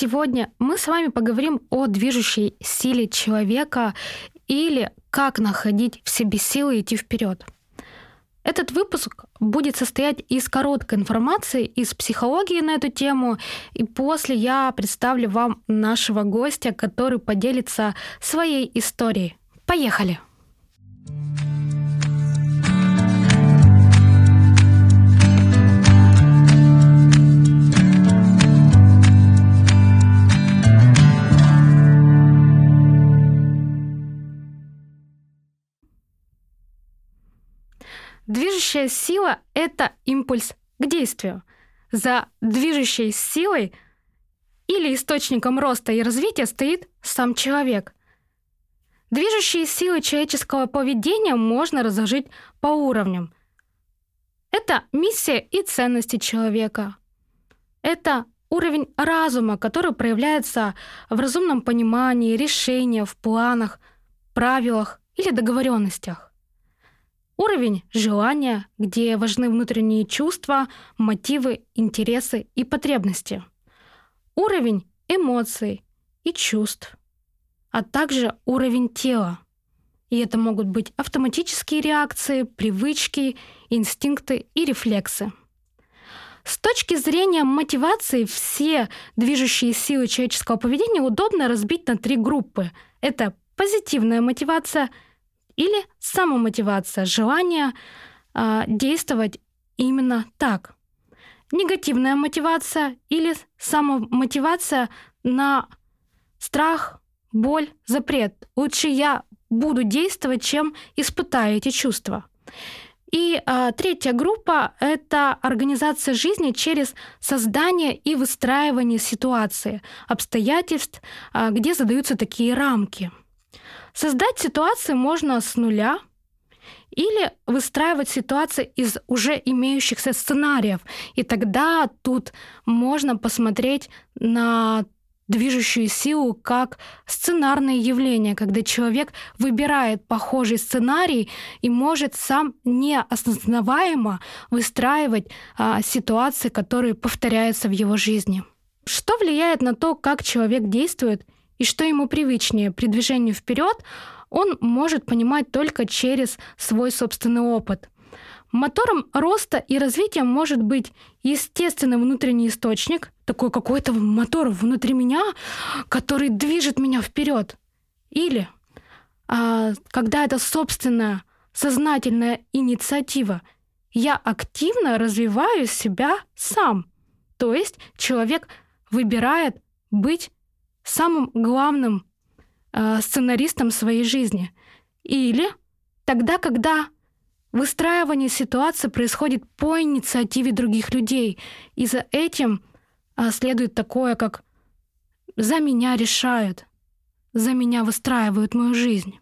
Сегодня мы с вами поговорим о движущей силе человека или как находить в себе силы идти вперед. Этот выпуск будет состоять из короткой информации из психологии на эту тему, и после я представлю вам нашего гостя, который поделится своей историей. Поехали! Движущая сила — это импульс к действию. За движущей силой или источником роста и развития стоит сам человек. Движущие силы человеческого поведения можно разложить по уровням. Это миссия и ценности человека. Это уровень разума, который проявляется в разумном понимании, решениях, в планах, правилах или договоренностях. Уровень желания, где важны внутренние чувства, мотивы, интересы и потребности. Уровень эмоций и чувств, а также уровень тела. И это могут быть автоматические реакции, привычки, инстинкты и рефлексы. С точки зрения мотивации все движущие силы человеческого поведения удобно разбить на три группы. Это позитивная мотивация — или самомотивация, желание э, действовать именно так. Негативная мотивация или самомотивация на страх, боль, запрет. Лучше я буду действовать, чем испытаю эти чувства. И а, третья группа — это организация жизни через создание и выстраивание ситуации, обстоятельств, а, где задаются такие рамки — Создать ситуации можно с нуля или выстраивать ситуации из уже имеющихся сценариев. И тогда тут можно посмотреть на движущую силу как сценарное явление, когда человек выбирает похожий сценарий и может сам неосознаваемо выстраивать а, ситуации, которые повторяются в его жизни. Что влияет на то, как человек действует – и что ему привычнее при движении вперед, он может понимать только через свой собственный опыт. Мотором роста и развития может быть естественный внутренний источник, такой какой-то мотор внутри меня, который движет меня вперед. Или а, когда это собственная сознательная инициатива, я активно развиваю себя сам. То есть человек выбирает быть самым главным э, сценаристом своей жизни. Или тогда, когда выстраивание ситуации происходит по инициативе других людей, и за этим э, следует такое, как «за меня решают», «за меня выстраивают мою жизнь».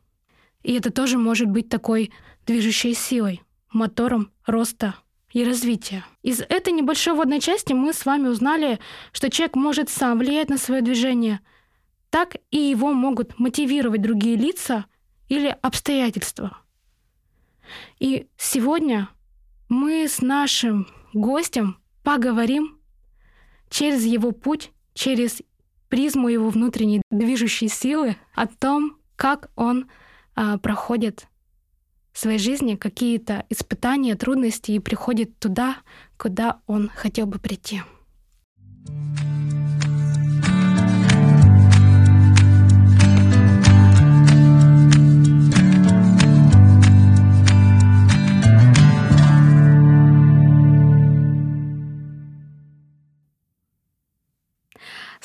И это тоже может быть такой движущей силой, мотором роста и развития. Из этой небольшой водной части мы с вами узнали, что человек может сам влиять на свое движение – так и его могут мотивировать другие лица или обстоятельства. И сегодня мы с нашим гостем поговорим через его путь, через призму его внутренней движущей силы о том, как он а, проходит в своей жизни какие-то испытания, трудности и приходит туда, куда он хотел бы прийти.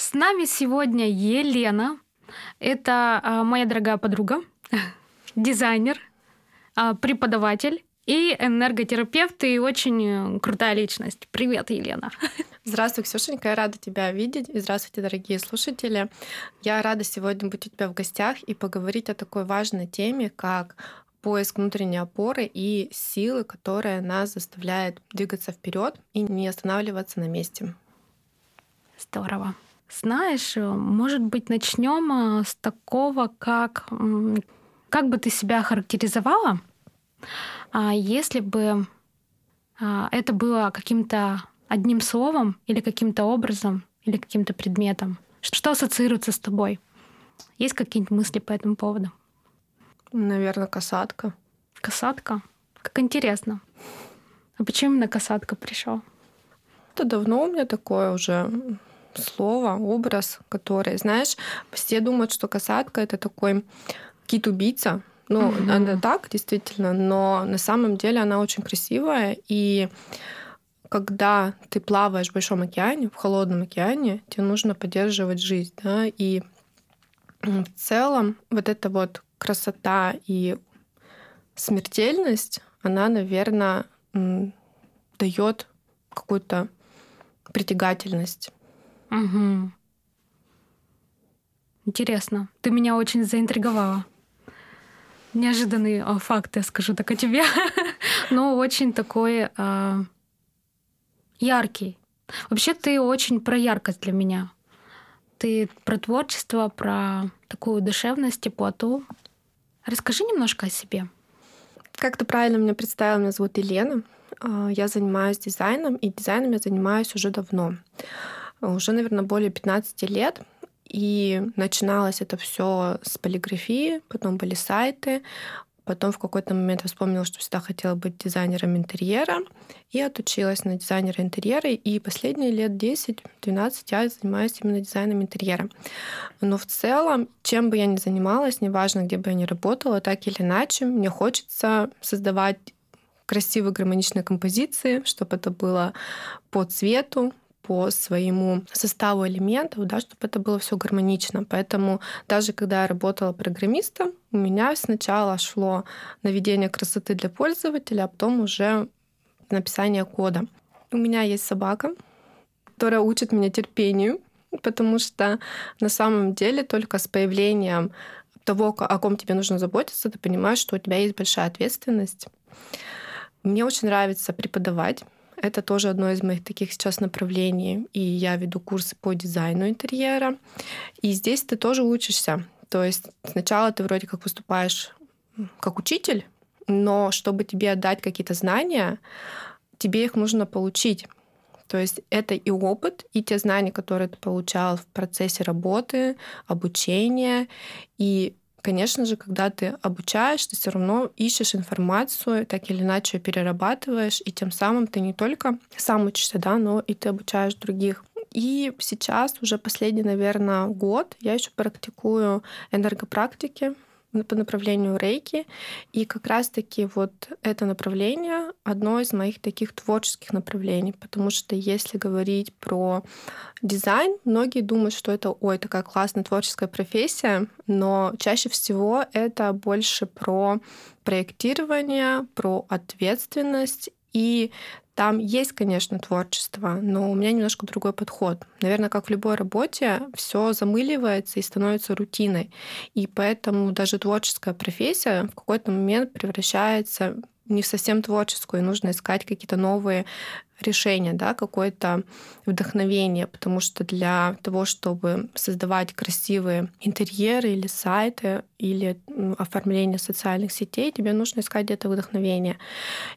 С нами сегодня Елена. Это а, моя дорогая подруга, дизайнер, а, преподаватель и энерготерапевт и очень э, крутая личность. Привет, Елена. Здравствуй, Ксюшенька, я рада тебя видеть. И здравствуйте, дорогие слушатели. Я рада сегодня быть у тебя в гостях и поговорить о такой важной теме, как поиск внутренней опоры и силы, которая нас заставляет двигаться вперед и не останавливаться на месте. Здорово. Знаешь, э, может быть, начнем э, с такого, как как бы ты себя характеризовала, а если бы а, это было каким-то одним словом или каким-то образом, или каким-то предметом? Что ассоциируется с тобой? Есть какие-нибудь мысли по этому поводу? Наверное, касатка. Касатка? Как интересно. А почему именно касатка пришел? Это давно у меня такое уже слово, образ, который, знаешь, все думают, что касатка это такой кит-убийца. Ну, угу. она так, действительно, но на самом деле она очень красивая. И когда ты плаваешь в большом океане, в холодном океане, тебе нужно поддерживать жизнь, да, и в целом вот эта вот красота и смертельность, она, наверное, дает какую-то притягательность. Угу. Интересно. Ты меня очень заинтриговала. Неожиданный о, факт, я скажу так о тебе. Но очень такой э, яркий. Вообще ты очень про яркость для меня. Ты про творчество, про такую душевность, теплоту. Расскажи немножко о себе. Как ты правильно меня представила, меня зовут Елена. А, я занимаюсь дизайном, и дизайном я занимаюсь уже давно. Уже, наверное, более 15 лет. И начиналось это все с полиграфии, потом были сайты, Потом в какой-то момент вспомнила, что всегда хотела быть дизайнером интерьера и отучилась на дизайнера интерьера. И последние лет 10-12 я занимаюсь именно дизайном интерьера. Но в целом, чем бы я ни занималась, неважно, где бы я ни работала, так или иначе, мне хочется создавать красивые гармоничные композиции, чтобы это было по цвету, по своему составу элементов, да, чтобы это было все гармонично. Поэтому даже когда я работала программистом, у меня сначала шло наведение красоты для пользователя, а потом уже написание кода. У меня есть собака, которая учит меня терпению, потому что на самом деле только с появлением того, о ком тебе нужно заботиться, ты понимаешь, что у тебя есть большая ответственность. Мне очень нравится преподавать. Это тоже одно из моих таких сейчас направлений. И я веду курсы по дизайну интерьера. И здесь ты тоже учишься. То есть сначала ты вроде как выступаешь как учитель, но чтобы тебе отдать какие-то знания, тебе их нужно получить. То есть это и опыт, и те знания, которые ты получал в процессе работы, обучения, и Конечно же, когда ты обучаешь, ты все равно ищешь информацию, так или иначе перерабатываешь, и тем самым ты не только сам учишься, да, но и ты обучаешь других. И сейчас уже последний, наверное, год я еще практикую энергопрактики, по направлению рейки. И как раз-таки вот это направление одно из моих таких творческих направлений, потому что если говорить про дизайн, многие думают, что это, ой, такая классная творческая профессия, но чаще всего это больше про проектирование, про ответственность и там есть, конечно, творчество, но у меня немножко другой подход. Наверное, как в любой работе, все замыливается и становится рутиной. И поэтому даже творческая профессия в какой-то момент превращается не совсем творческую, и нужно искать какие-то новые решение, да, какое-то вдохновение, потому что для того, чтобы создавать красивые интерьеры или сайты, или оформление социальных сетей, тебе нужно искать где-то вдохновение.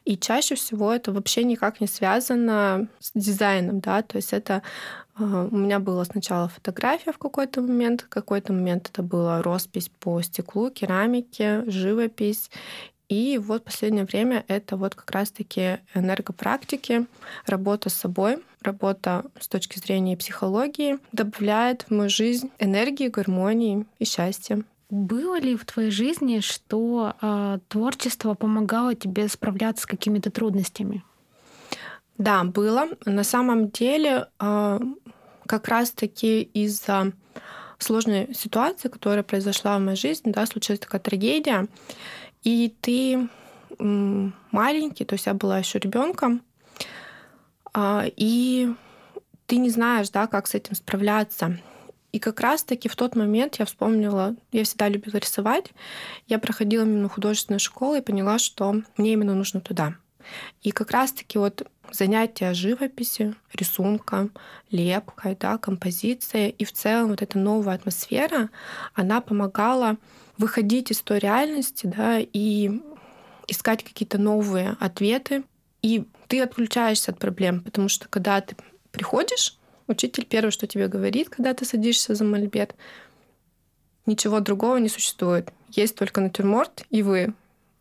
И чаще всего это вообще никак не связано с дизайном, да, то есть это а, у меня была сначала фотография в какой-то момент, в какой-то момент это была роспись по стеклу, керамике, живопись. И вот последнее время это вот как раз-таки энергопрактики, работа с собой, работа с точки зрения психологии добавляет в мою жизнь энергии, гармонии и счастья. Было ли в твоей жизни, что э, творчество помогало тебе справляться с какими-то трудностями? Да, было. На самом деле, э, как раз-таки из-за сложной ситуации, которая произошла в моей жизни, да, случилась такая трагедия, и ты маленький, то есть я была еще ребенком, а, и ты не знаешь, да, как с этим справляться. И как раз-таки в тот момент я вспомнила, я всегда любила рисовать, я проходила именно художественную школу и поняла, что мне именно нужно туда. И как раз-таки вот занятия живописью, рисунком, лепкой, да, композицией и в целом вот эта новая атмосфера, она помогала выходить из той реальности, да, и искать какие-то новые ответы. И ты отключаешься от проблем, потому что когда ты приходишь Учитель первое, что тебе говорит, когда ты садишься за мольберт, ничего другого не существует. Есть только натюрморт и вы,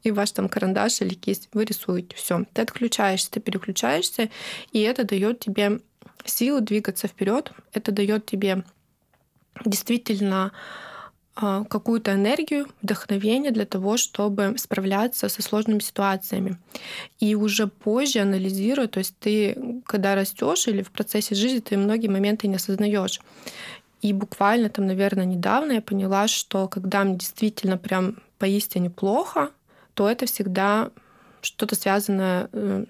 и ваш там карандаш или кисть. Вы рисуете. Все. Ты отключаешься, ты переключаешься, и это дает тебе силу двигаться вперед. Это дает тебе действительно какую-то энергию, вдохновение для того, чтобы справляться со сложными ситуациями. И уже позже анализируя, то есть ты, когда растешь или в процессе жизни, ты многие моменты не осознаешь. И буквально там, наверное, недавно я поняла, что когда мне действительно прям поистине плохо, то это всегда что-то связанное э,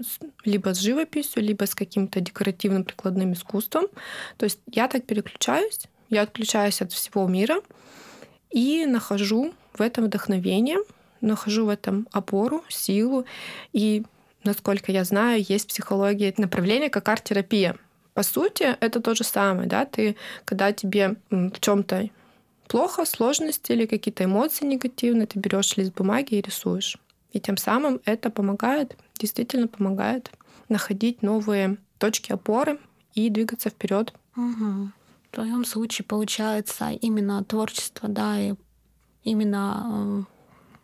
либо с живописью, либо с каким-то декоративным прикладным искусством. То есть я так переключаюсь, я отключаюсь от всего мира, и нахожу в этом вдохновение, нахожу в этом опору, силу. И, насколько я знаю, есть в психологии направление как арт-терапия. По сути, это то же самое, да, ты, когда тебе в чем-то плохо, сложности или какие-то эмоции негативные, ты берешь лист бумаги и рисуешь. И тем самым это помогает, действительно помогает находить новые точки опоры и двигаться вперед. Угу. Твоем случае получается именно творчество, да, и именно э,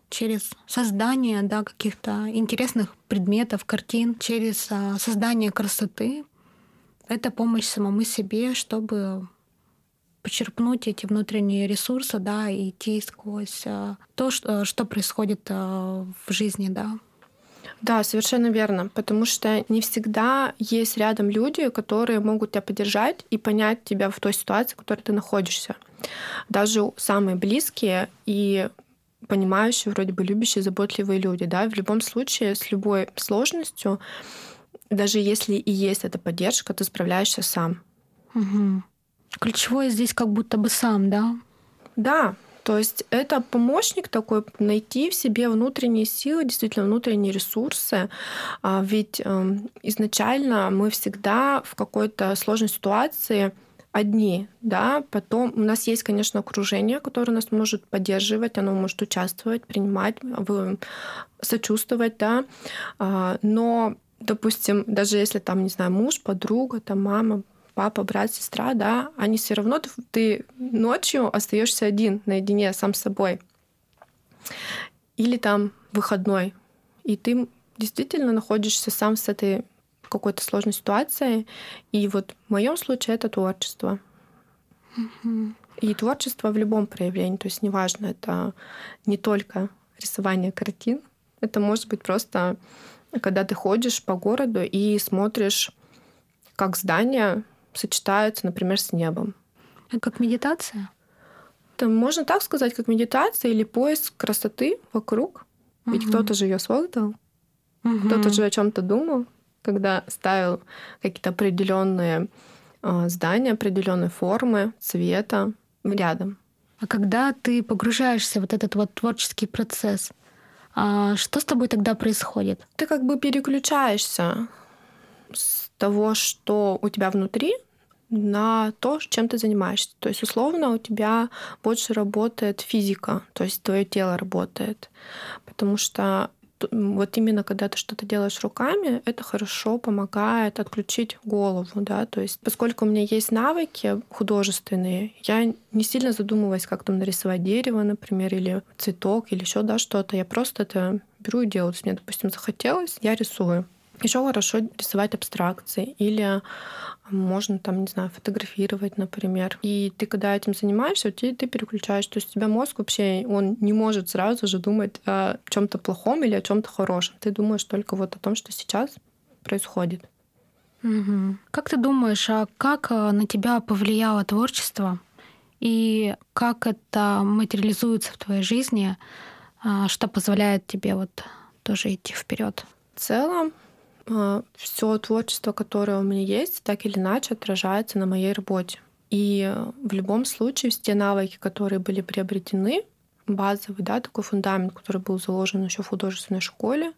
через создание да, каких-то интересных предметов, картин, через э, создание красоты. Это помощь самому себе, чтобы почерпнуть эти внутренние ресурсы, да, и идти сквозь э, то, что, что происходит в жизни, да. Да, совершенно верно, потому что не всегда есть рядом люди, которые могут тебя поддержать и понять тебя в той ситуации, в которой ты находишься. Даже самые близкие и понимающие, вроде бы любящие, заботливые люди, да, в любом случае с любой сложностью, даже если и есть эта поддержка, ты справляешься сам. Угу. Ключевое здесь как будто бы сам, да? Да, то есть это помощник такой найти в себе внутренние силы, действительно внутренние ресурсы. А ведь эм, изначально мы всегда в какой-то сложной ситуации одни, да, потом у нас есть, конечно, окружение, которое нас может поддерживать, оно может участвовать, принимать, сочувствовать, да, а, но допустим, даже если там, не знаю, муж, подруга, там мама, папа, брат, сестра, да, они все равно ты, ночью остаешься один наедине сам с собой. Или там выходной. И ты действительно находишься сам с этой какой-то сложной ситуацией. И вот в моем случае это творчество. И творчество в любом проявлении. То есть неважно, это не только рисование картин. Это может быть просто, когда ты ходишь по городу и смотришь, как здания сочетаются, например, с небом. Как медитация? Это можно так сказать, как медитация или поиск красоты вокруг. Угу. Ведь кто-то же ее создал, угу. кто-то же о чем-то думал, когда ставил какие-то определенные а, здания, определенные формы, цвета рядом. А когда ты погружаешься в вот этот вот творческий процесс, а что с тобой тогда происходит? Ты как бы переключаешься того, что у тебя внутри, на то, чем ты занимаешься. То есть, условно, у тебя больше работает физика, то есть твое тело работает. Потому что вот именно когда ты что-то делаешь руками, это хорошо помогает отключить голову, да, то есть поскольку у меня есть навыки художественные, я не сильно задумываюсь, как там нарисовать дерево, например, или цветок, или еще да, что-то, я просто это беру и делаю. Если мне, допустим, захотелось, я рисую. Еще хорошо рисовать абстракции или можно там, не знаю, фотографировать, например. И ты, когда этим занимаешься, ты, ты переключаешь. То есть у тебя мозг вообще, он не может сразу же думать о чем-то плохом или о чем-то хорошем. Ты думаешь только вот о том, что сейчас происходит. Угу. Как ты думаешь, а как э, на тебя повлияло творчество и как это материализуется в твоей жизни, а, что позволяет тебе вот тоже идти вперед? В целом, все творчество, которое у меня есть, так или иначе отражается на моей работе. И в любом случае все навыки, которые были приобретены, базовый, да, такой фундамент, который был заложен еще в художественной школе,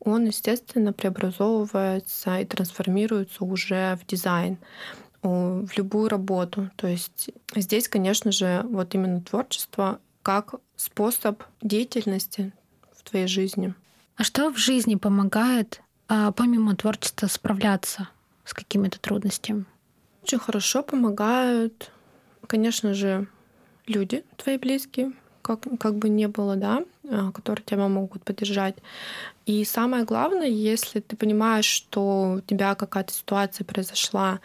он, естественно, преобразовывается и трансформируется уже в дизайн, в любую работу. То есть здесь, конечно же, вот именно творчество как способ деятельности в твоей жизни. А что в жизни помогает а помимо творчества справляться с какими-то трудностями? Очень хорошо помогают, конечно же, люди твои близкие, как, как бы не было, да, а, которые тебя могут поддержать. И самое главное, если ты понимаешь, что у тебя какая-то ситуация произошла,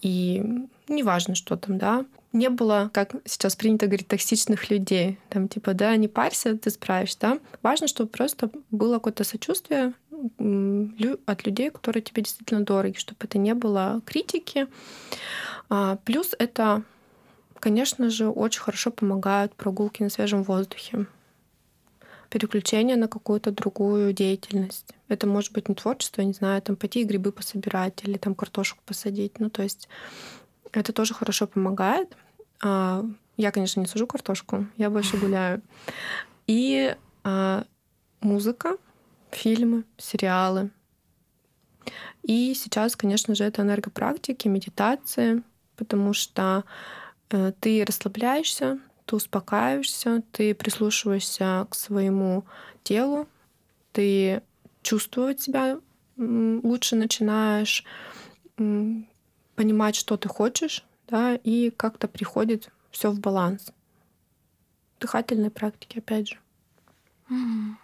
и неважно, что там, да, не было, как сейчас принято говорить, токсичных людей. Там типа, да, не парься, ты справишься, да. Важно, чтобы просто было какое-то сочувствие от людей, которые тебе действительно дороги, чтобы это не было критики. А, плюс это Конечно же, очень хорошо помогают прогулки на свежем воздухе, переключение на какую-то другую деятельность. Это может быть не творчество, не знаю, там пойти и грибы пособирать или там картошку посадить. Ну, то есть это тоже хорошо помогает. А, я, конечно, не сажу картошку, я больше гуляю. И а, музыка, фильмы, сериалы. И сейчас, конечно же, это энергопрактики, медитации, потому что Э, ты расслабляешься, ты успокаиваешься, ты прислушиваешься к своему телу, ты чувствовать себя лучше начинаешь, понимать, что ты хочешь, да, и как-то приходит все в баланс. Дыхательные практики, опять же. Mm.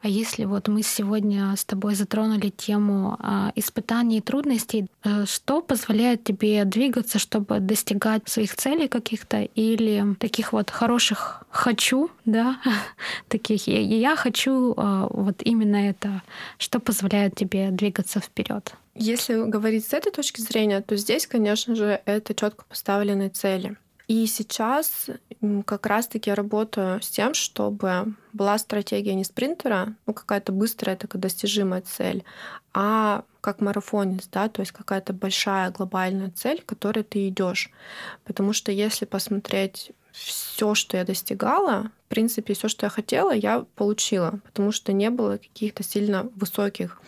А если вот мы сегодня с тобой затронули тему а, испытаний и трудностей, а, что позволяет тебе двигаться, чтобы достигать своих целей каких-то или таких вот хороших хочу, да, таких я хочу а, вот именно это, что позволяет тебе двигаться вперед? Если говорить с этой точки зрения, то здесь, конечно же, это четко поставленные цели. И сейчас как раз-таки я работаю с тем, чтобы была стратегия не спринтера, ну какая-то быстрая такая достижимая цель, а как марафонец, да, то есть какая-то большая глобальная цель, к которой ты идешь. Потому что если посмотреть все, что я достигала, в принципе, все, что я хотела, я получила, потому что не было каких-то сильно высоких,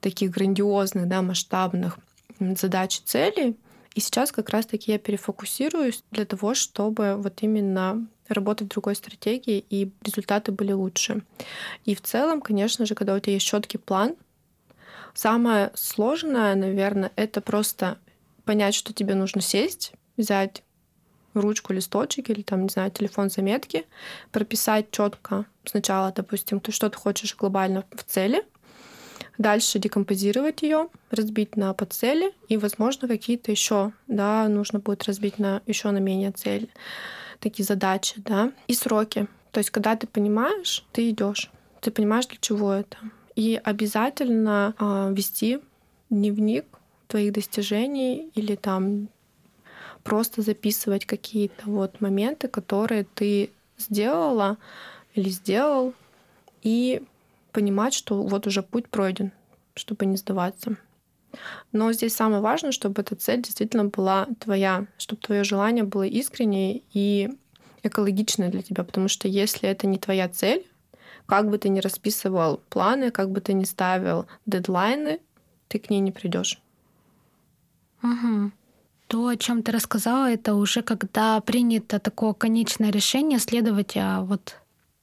таких грандиозных, да, масштабных задач и целей. И сейчас как раз-таки я перефокусируюсь для того, чтобы вот именно работать в другой стратегии, и результаты были лучше. И в целом, конечно же, когда у тебя есть четкий план, самое сложное, наверное, это просто понять, что тебе нужно сесть, взять ручку, листочек или там, не знаю, телефон заметки, прописать четко сначала, допустим, ты что ты хочешь глобально в цели, Дальше декомпозировать ее, разбить на подцели, и, возможно, какие-то еще, да, нужно будет разбить на еще на менее цели, такие задачи, да, и сроки. То есть, когда ты понимаешь, ты идешь, ты понимаешь, для чего это. И обязательно э, вести дневник твоих достижений или там просто записывать какие-то вот моменты, которые ты сделала или сделал, и понимать, что вот уже путь пройден, чтобы не сдаваться. Но здесь самое важное, чтобы эта цель действительно была твоя, чтобы твое желание было искреннее и экологичное для тебя. Потому что если это не твоя цель, как бы ты ни расписывал планы, как бы ты ни ставил дедлайны, ты к ней не придешь. Угу. То, о чем ты рассказала, это уже когда принято такое конечное решение следовать а, вот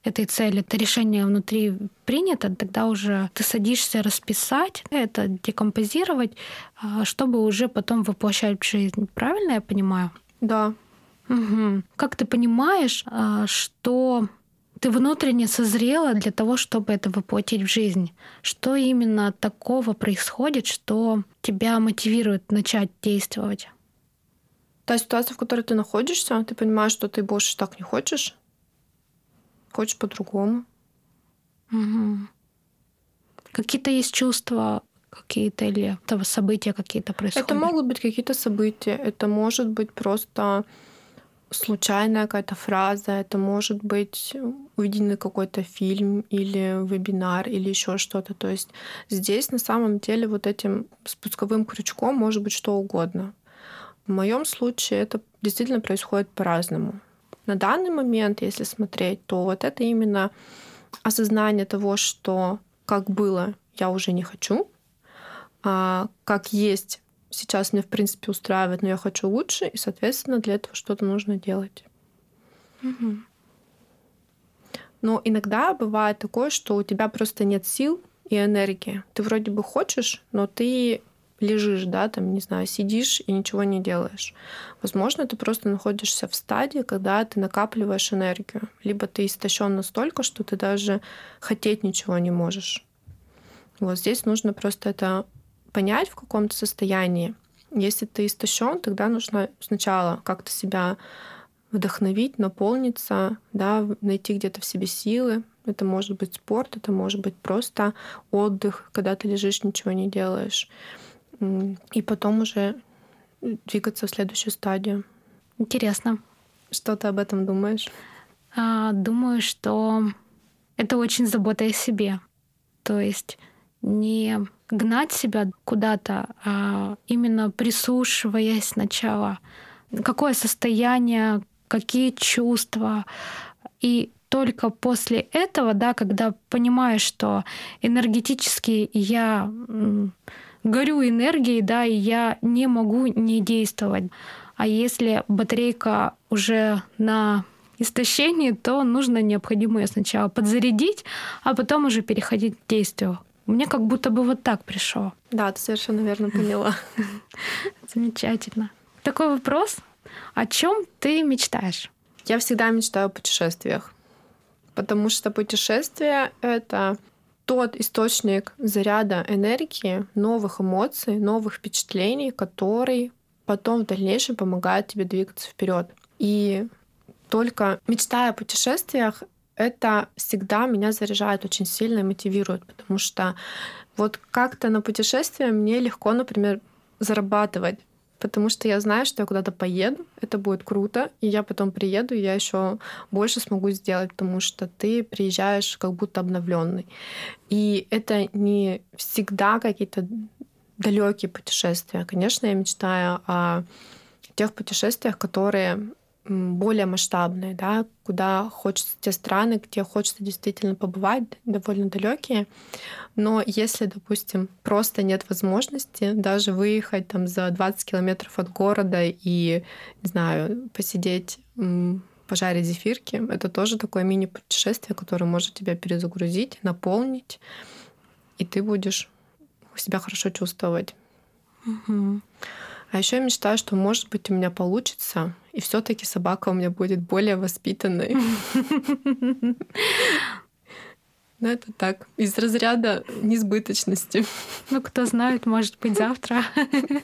этой цели, это решение внутри принято, тогда уже ты садишься расписать, это декомпозировать, а, чтобы уже потом воплощать в жизнь. Правильно я понимаю? Да. Угу. Как ты понимаешь, а, что ты внутренне созрела для того, чтобы это воплотить в жизнь? Что именно такого происходит, что тебя мотивирует начать действовать? Та ситуация, в которой ты находишься, ты понимаешь, что ты больше так не хочешь, хочешь по-другому. Угу. Какие-то есть чувства какие-то или этого события какие-то происходят? Это могут быть какие-то события, это может быть просто случайная какая-то фраза, это может быть увиденный какой-то фильм или вебинар или еще что-то. То есть здесь на самом деле вот этим спусковым крючком может быть что угодно. В моем случае это действительно происходит по-разному. На данный момент, если смотреть, то вот это именно осознание того, что как было, я уже не хочу, а как есть сейчас меня, в принципе, устраивает, но я хочу лучше, и, соответственно, для этого что-то нужно делать. Угу. Но иногда бывает такое, что у тебя просто нет сил и энергии. Ты вроде бы хочешь, но ты лежишь, да, там, не знаю, сидишь и ничего не делаешь. Возможно, ты просто находишься в стадии, когда ты накапливаешь энергию. Либо ты истощен настолько, что ты даже хотеть ничего не можешь. Вот здесь нужно просто это понять в каком-то состоянии. Если ты истощен, тогда нужно сначала как-то себя вдохновить, наполниться, да, найти где-то в себе силы. Это может быть спорт, это может быть просто отдых, когда ты лежишь, ничего не делаешь. И потом уже двигаться в следующую стадию. Интересно. Что ты об этом думаешь? А, думаю, что это очень забота о себе. То есть не гнать себя куда-то, а именно прислушиваясь сначала, какое состояние, какие чувства. И только после этого, да, когда понимаешь, что энергетически я горю энергией, да, и я не могу не действовать. А если батарейка уже на истощении, то нужно необходимо ее сначала подзарядить, а потом уже переходить к действию. Мне как будто бы вот так пришло. Да, ты совершенно верно поняла. Замечательно. Такой вопрос. О чем ты мечтаешь? Я всегда мечтаю о путешествиях, потому что путешествие — это тот источник заряда энергии, новых эмоций, новых впечатлений, который потом в дальнейшем помогает тебе двигаться вперед. И только мечтая о путешествиях, это всегда меня заряжает очень сильно и мотивирует, потому что вот как-то на путешествие мне легко, например, зарабатывать, потому что я знаю, что я куда-то поеду, это будет круто, и я потом приеду, и я еще больше смогу сделать, потому что ты приезжаешь как будто обновленный. И это не всегда какие-то далекие путешествия. Конечно, я мечтаю о тех путешествиях, которые более масштабные, да, куда хочется те страны, где хочется действительно побывать, довольно далекие. Но если, допустим, просто нет возможности даже выехать там за 20 километров от города и, не знаю, посидеть пожарить зефирки. Это тоже такое мини-путешествие, которое может тебя перезагрузить, наполнить, и ты будешь себя хорошо чувствовать. Угу. А еще я мечтаю, что, может быть, у меня получится, и все-таки собака у меня будет более воспитанной. Но это так, из разряда несбыточности. Ну, кто знает, может быть, завтра.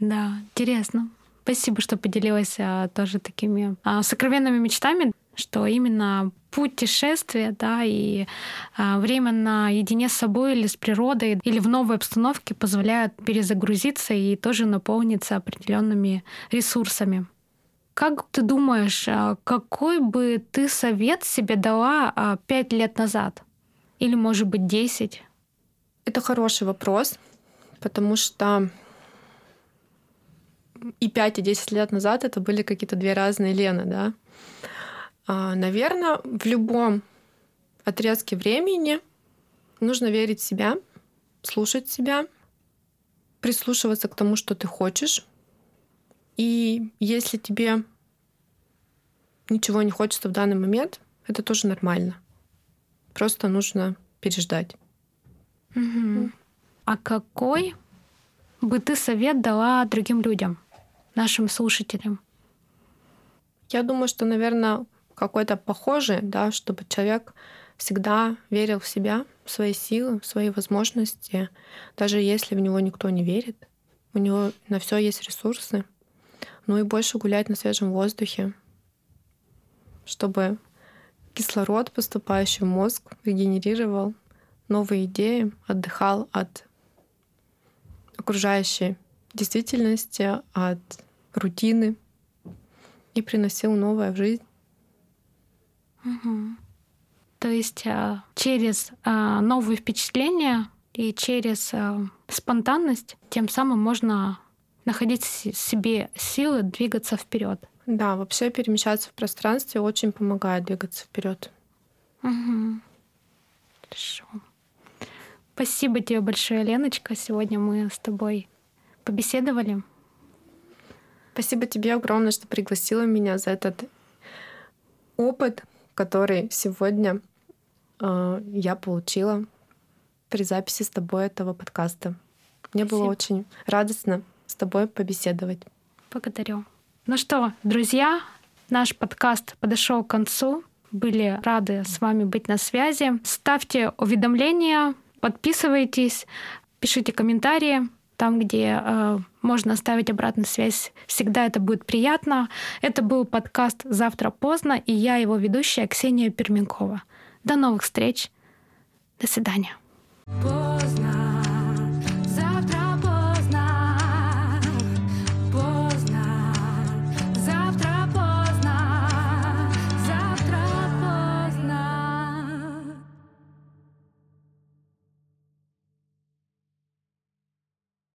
Да, интересно. Спасибо, что поделилась а, тоже такими а, сокровенными мечтами что именно путешествие, да, и а, время наедине с собой или с природой, или в новой обстановке позволяют перезагрузиться и тоже наполниться определенными ресурсами. Как ты думаешь, а, какой бы ты совет себе дала а, пять лет назад? Или, может быть, десять? Это хороший вопрос, потому что и пять и десять лет назад это были какие-то две разные Лены, да. А, Наверное, в любом отрезке времени нужно верить в себя, слушать себя, прислушиваться к тому, что ты хочешь. И если тебе ничего не хочется в данный момент, это тоже нормально. Просто нужно переждать. Угу. А какой бы ты совет дала другим людям, нашим слушателям? Я думаю, что, наверное, какой-то похожий, да, чтобы человек всегда верил в себя, в свои силы, в свои возможности, даже если в него никто не верит. У него на все есть ресурсы. Ну и больше гулять на свежем воздухе, чтобы кислород, поступающий в мозг, регенерировал новые идеи, отдыхал от окружающей действительности, от рутины и приносил новое в жизнь. Угу. То есть а, через а, новые впечатления и через а, спонтанность тем самым можно находить себе силы двигаться вперед. Да, вообще перемещаться в пространстве очень помогает двигаться вперед. Угу. Хорошо. Спасибо тебе большое, Леночка. Сегодня мы с тобой побеседовали. Спасибо тебе огромное, что пригласила меня за этот опыт, который сегодня э, я получила при записи с тобой этого подкаста. Мне Спасибо. было очень радостно с тобой побеседовать. Благодарю. Ну что, друзья, наш подкаст подошел к концу. Были рады с вами быть на связи. Ставьте уведомления, подписывайтесь, пишите комментарии там, где э, можно оставить обратную связь. Всегда это будет приятно. Это был подкаст «Завтра поздно» и я его ведущая Ксения Пермякова. До новых встреч. До свидания. Поздно.